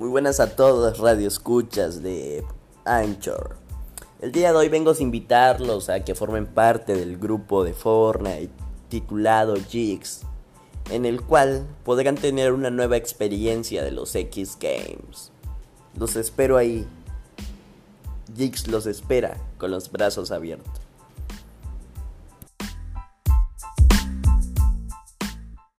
Muy buenas a todos, radio escuchas de Anchor. El día de hoy vengo a invitarlos a que formen parte del grupo de Fortnite titulado Jigs, en el cual podrán tener una nueva experiencia de los X Games. Los espero ahí. Jigs los espera con los brazos abiertos.